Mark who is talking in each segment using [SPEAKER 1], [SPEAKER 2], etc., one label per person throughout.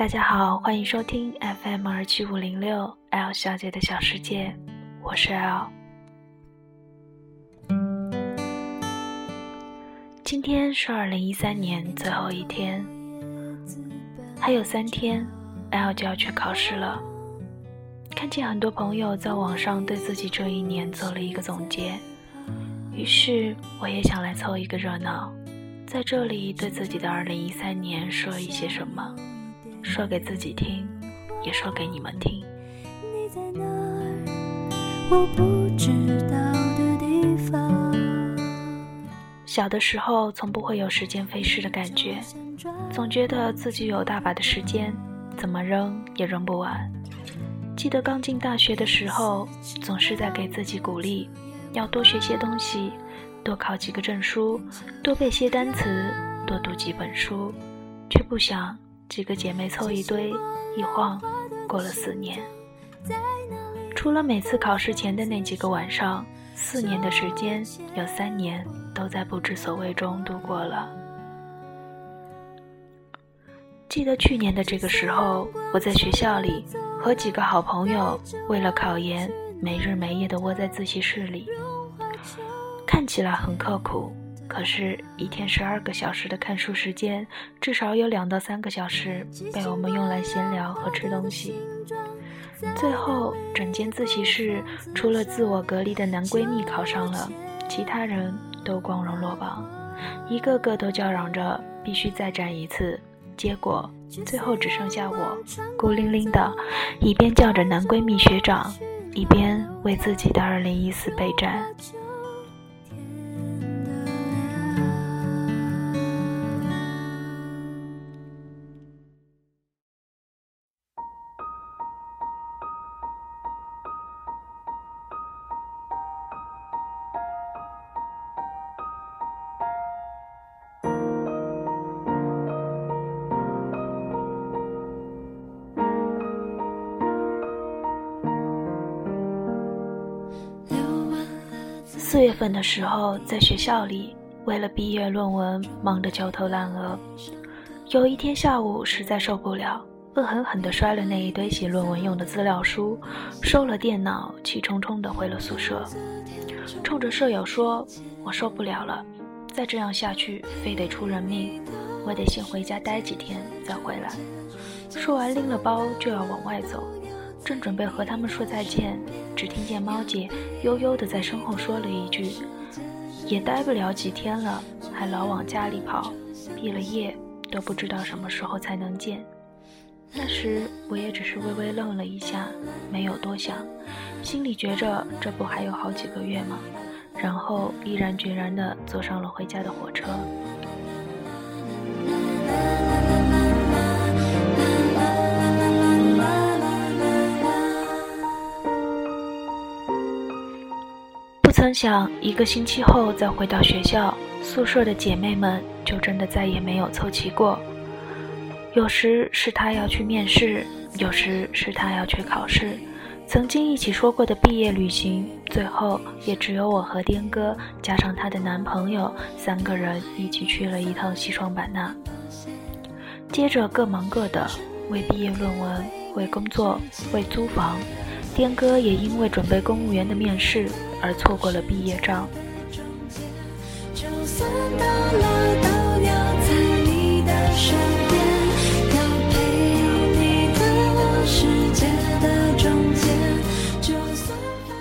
[SPEAKER 1] 大家好，欢迎收听 FM 二七五零六 L 小姐的小世界，我是 L。今天是二零一三年最后一天，还有三天，L 就要去考试了。看见很多朋友在网上对自己这一年做了一个总结，于是我也想来凑一个热闹，在这里对自己的二零一三年说一些什么，说给自己听，也说给你们听。你在哪？我不知道的地方。小的时候，从不会有时间飞逝的感觉，总觉得自己有大把的时间，怎么扔也扔不完。记得刚进大学的时候，总是在给自己鼓励，要多学些东西，多考几个证书，多背些单词，多读几本书，却不想几个姐妹凑一堆，一晃过了四年。除了每次考试前的那几个晚上，四年的时间有三年都在不知所谓中度过了。记得去年的这个时候，我在学校里。和几个好朋友为了考研，没日没夜的窝在自习室里，看起来很刻苦。可是，一天十二个小时的看书时间，至少有两到三个小时被我们用来闲聊和吃东西。最后，整间自习室除了自我隔离的男闺蜜考上了，其他人都光荣落榜，一个个都叫嚷着必须再战一次。结果最后只剩下我，孤零零的，一边叫着男闺蜜学长，一边为自己的二零一四备战。四月份的时候，在学校里，为了毕业论文忙得焦头烂额。有一天下午，实在受不了，恶狠狠地摔了那一堆写论文用的资料书，收了电脑，气冲冲地回了宿舍，冲着舍友说：“我受不了了，再这样下去，非得出人命，我得先回家待几天再回来。”说完，拎了包就要往外走。正准备和他们说再见，只听见猫姐悠悠地在身后说了一句：“也待不了几天了，还老往家里跑，毕了业都不知道什么时候才能见。”那时我也只是微微愣了一下，没有多想，心里觉着这不还有好几个月吗？然后毅然决然地坐上了回家的火车。曾想一个星期后再回到学校，宿舍的姐妹们就真的再也没有凑齐过。有时是她要去面试，有时是她要去考试。曾经一起说过的毕业旅行，最后也只有我和颠哥加上她的男朋友三个人一起去了一趟西双版纳。接着各忙各的，为毕业论文，为工作，为租房。颠哥也因为准备公务员的面试而错过了毕业照。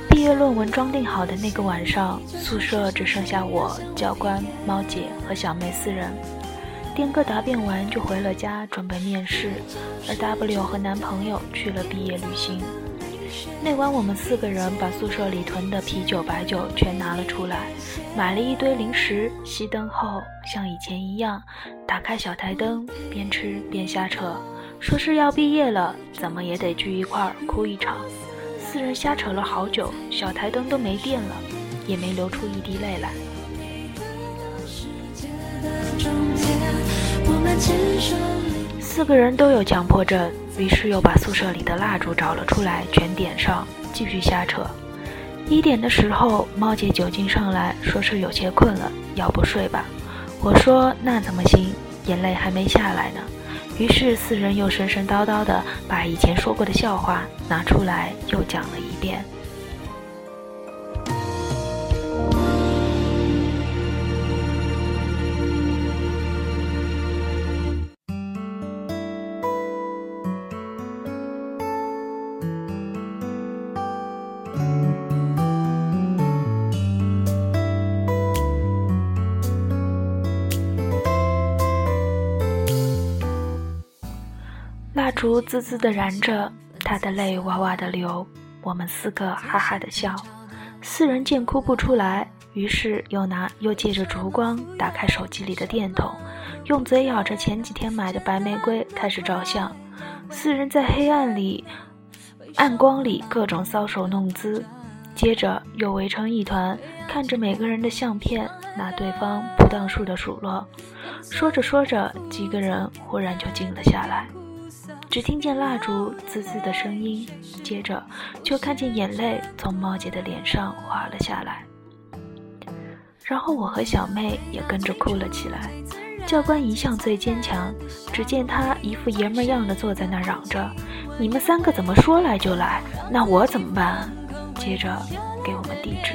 [SPEAKER 1] 毕业论文装订好的那个晚上，宿舍只剩下我、教官、猫姐和小妹四人。颠哥答辩完就回了家准备面试，而 W 和男朋友去了毕业旅行。那晚，我们四个人把宿舍里囤的啤酒、白酒全拿了出来，买了一堆零食。熄灯后，像以前一样，打开小台灯，边吃边瞎扯，说是要毕业了，怎么也得聚一块儿哭一场。四人瞎扯了好久，小台灯都没电了，也没流出一滴泪来。四个人都有强迫症。于是又把宿舍里的蜡烛找了出来，全点上，继续瞎扯。一点的时候，猫姐酒精上来说是有些困了，要不睡吧？我说那怎么行，眼泪还没下来呢。于是四人又神神叨叨的把以前说过的笑话拿出来又讲了一遍。烛滋滋的燃着，他的泪哇哇的流，我们四个哈哈的笑。四人见哭不出来，于是又拿又借着烛光打开手机里的电筒，用嘴咬着前几天买的白玫瑰开始照相。四人在黑暗里、暗光里各种搔首弄姿，接着又围成一团，看着每个人的相片，拿对方不当数的数落。说着说着，几个人忽然就静了下来。只听见蜡烛滋滋的声音，接着就看见眼泪从猫姐的脸上滑了下来，然后我和小妹也跟着哭了起来。教官一向最坚强，只见他一副爷们样的坐在那儿嚷着：“你们三个怎么说来就来？那我怎么办？”接着给我们地址。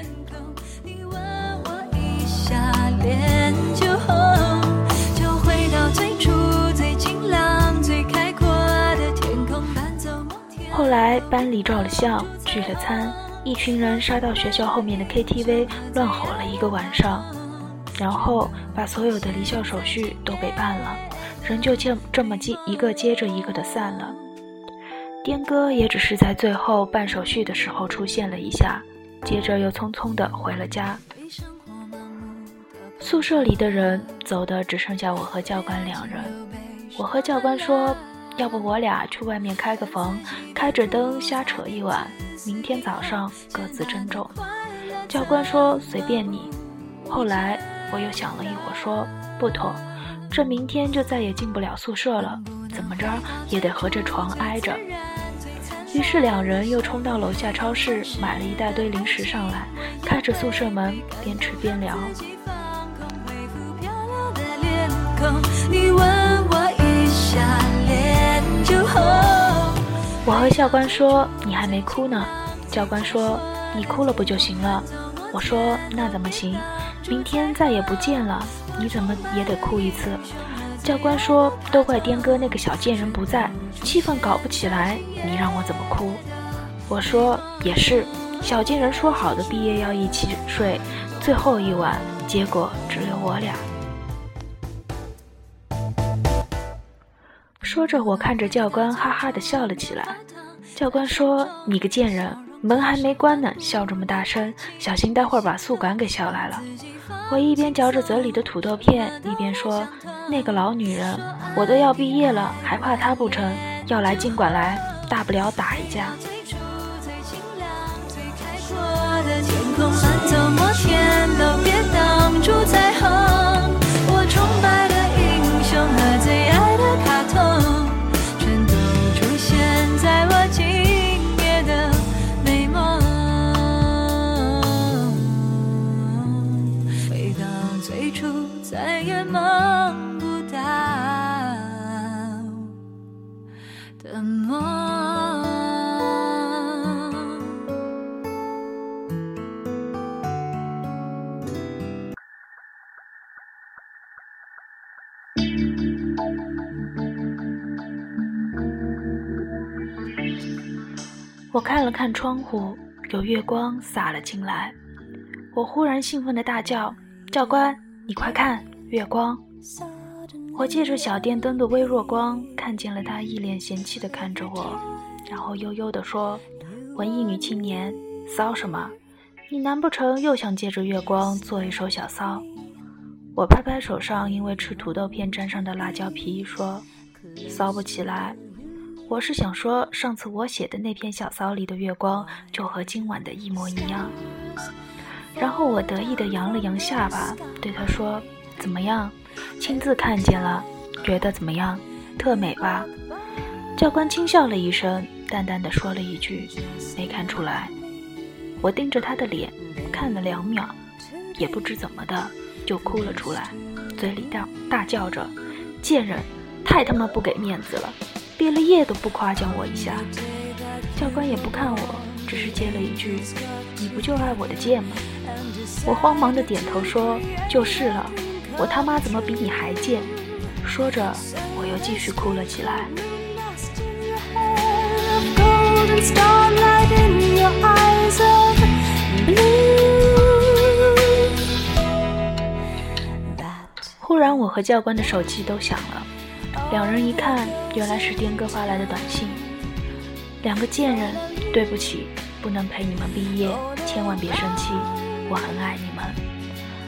[SPEAKER 1] 来班里照了相，聚了餐，一群人杀到学校后面的 KTV 乱吼了一个晚上，然后把所有的离校手续都给办了，人就这这么接一个接着一个的散了。颠哥也只是在最后办手续的时候出现了一下，接着又匆匆的回了家。宿舍里的人走的只剩下我和教官两人，我和教官说。要不我俩去外面开个房，开着灯瞎扯一晚，明天早上各自珍重。教官说随便你。后来我又想了一会儿，说不妥，这明天就再也进不了宿舍了，怎么着也得和这床挨着。于是两人又冲到楼下超市买了一大堆零食上来，开着宿舍门边吃边聊。你问我和教官说：“你还没哭呢。”教官说：“你哭了不就行了？”我说：“那怎么行？明天再也不见了，你怎么也得哭一次。”教官说：“都怪颠哥那个小贱人不在，气氛搞不起来，你让我怎么哭？”我说：“也是，小贱人说好的毕业要一起睡最后一晚，结果只有我俩。”说着，我看着教官，哈哈的笑了起来。教官说：“你个贱人，门还没关呢，笑这么大声，小心待会儿把宿管给笑来了。”我一边嚼着嘴里的土豆片，一边说：“那个老女人，我都要毕业了，还怕她不成？要来尽管来，大不了打一架。”我我看了看窗户，有月光洒了进来。我忽然兴奋地大叫：“教官，你快看，月光！”我借着小电灯的微弱光，看见了他一脸嫌弃地看着我，然后悠悠地说：“文艺女青年，骚什么？你难不成又想借着月光做一手小骚？”我拍拍手上因为吃土豆片沾上的辣椒皮，说：“骚不起来。”我是想说，上次我写的那篇小骚里的月光，就和今晚的一模一样。然后我得意地扬了扬下巴，对他说：“怎么样？亲自看见了，觉得怎么样？特美吧？”教官轻笑了一声，淡淡的说了一句：“没看出来。”我盯着他的脸看了两秒，也不知怎么的就哭了出来，嘴里大大叫着：“贱人！”太他妈不给面子了，毕了业都不夸奖我一下。教官也不看我，只是接了一句：“你不就爱我的剑吗？”我慌忙的点头说：“就是了，我他妈怎么比你还贱？”说着，我又继续哭了起来。忽然，我和教官的手机都响了，两人一看，原来是颠哥发来的短信。两个贱人，对不起，不能陪你们毕业，千万别生气，我很爱你们。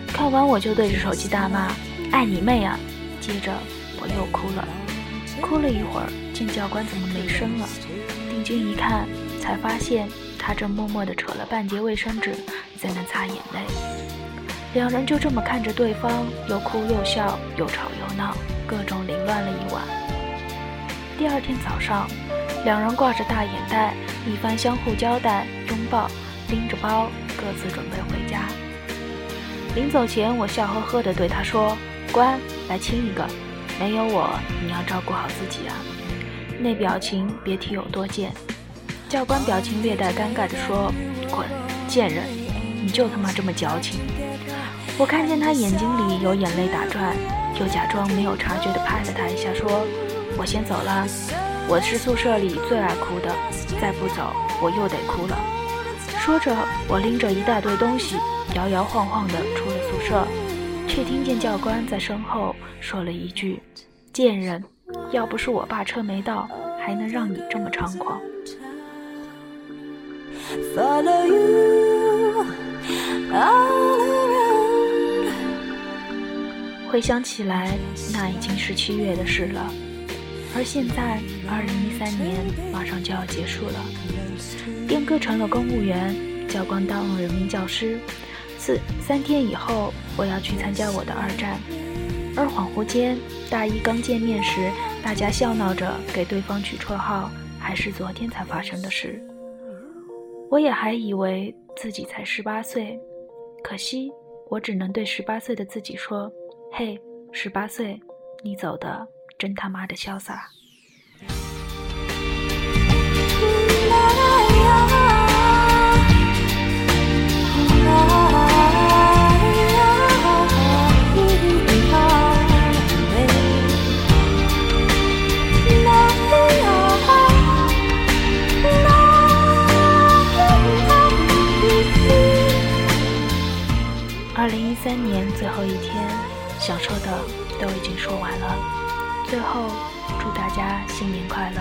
[SPEAKER 1] 看完我就对着手机大骂：“爱你妹啊！”接着我又哭了，哭了一会儿，见教官怎么没声了，定睛一看，才发现他正默默地扯了半截卫生纸在那擦眼泪。两人就这么看着对方，又哭又笑，又吵又闹，各种凌乱了一晚。第二天早上。两人挂着大眼袋，一番相互交代、拥抱，拎着包，各自准备回家。临走前，我笑呵呵地对他说：“关，来亲一个。没有我，你要照顾好自己啊。”那表情别提有多贱。教官表情略带尴尬地说：“滚，贱人，你就他妈这么矫情。”我看见他眼睛里有眼泪打转，就假装没有察觉地拍了他一下，说：“我先走了。”我是宿舍里最爱哭的，再不走我又得哭了。说着，我拎着一大堆东西，摇摇晃晃地出了宿舍，却听见教官在身后说了一句：“贱人，要不是我爸车没到，还能让你这么猖狂。”回想起来，那已经是七月的事了。而现在，二零一三年马上就要结束了。颠哥成了公务员，教官当了人民教师。四三天以后，我要去参加我的二战。而恍惚间，大一刚见面时，大家笑闹着给对方取绰号，还是昨天才发生的事。我也还以为自己才十八岁，可惜我只能对十八岁的自己说：“嘿，十八岁，你走的。”真他妈的潇洒！二零一三年最后一天，想说的都已经说完了。最后，祝大家新年快乐！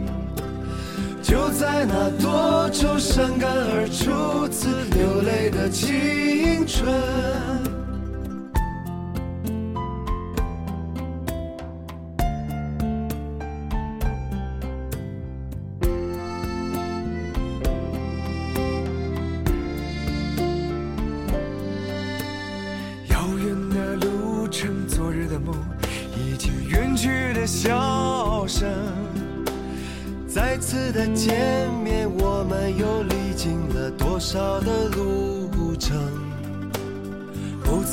[SPEAKER 2] 就在那多愁善感而初次流泪的青春。